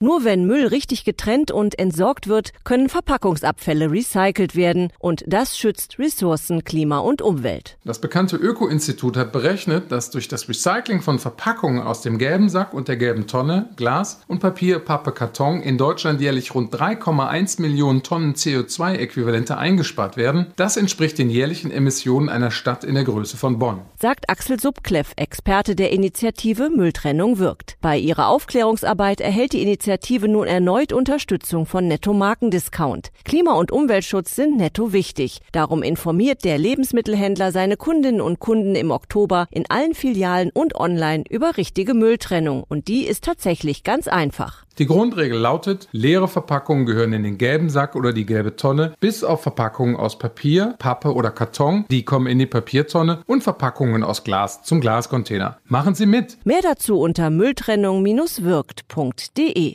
Nur wenn Müll richtig getrennt und entsorgt wird, können Verpackungsabfälle recycelt werden und das schützt Ressourcen, Klima und Umwelt. Das bekannte Öko-Institut hat berechnet, dass durch das Recycling von Verpackungen aus dem gelben Sack und der gelben Tonne, Glas und Papier, Pappe, Karton in Deutschland jährlich rund 3,1 Millionen Tonnen CO2-Äquivalente eingespart werden. Das entspricht den jährlichen Emissionen einer Stadt in der Größe von Bonn. Sagt Axel Subkleff, Experte der Initiative Mülltrennung wirkt. Bei ihrer Aufklärungsarbeit erhält die Initiative nun erneut Unterstützung von Netto Markendiscount. Klima- und Umweltschutz sind netto wichtig. Darum informiert der Lebensmittelhändler seine Kundinnen und Kunden im Oktober in allen Filialen und online über richtige Mülltrennung. Und die ist tatsächlich ganz einfach. Die Grundregel lautet, leere Verpackungen gehören in den gelben Sack oder die gelbe Tonne, bis auf Verpackungen aus Papier, Pappe oder Karton, die kommen in die Papiertonne und Verpackungen aus Glas zum Glascontainer. Machen Sie mit! Mehr dazu unter mülltrennung-wirkt.de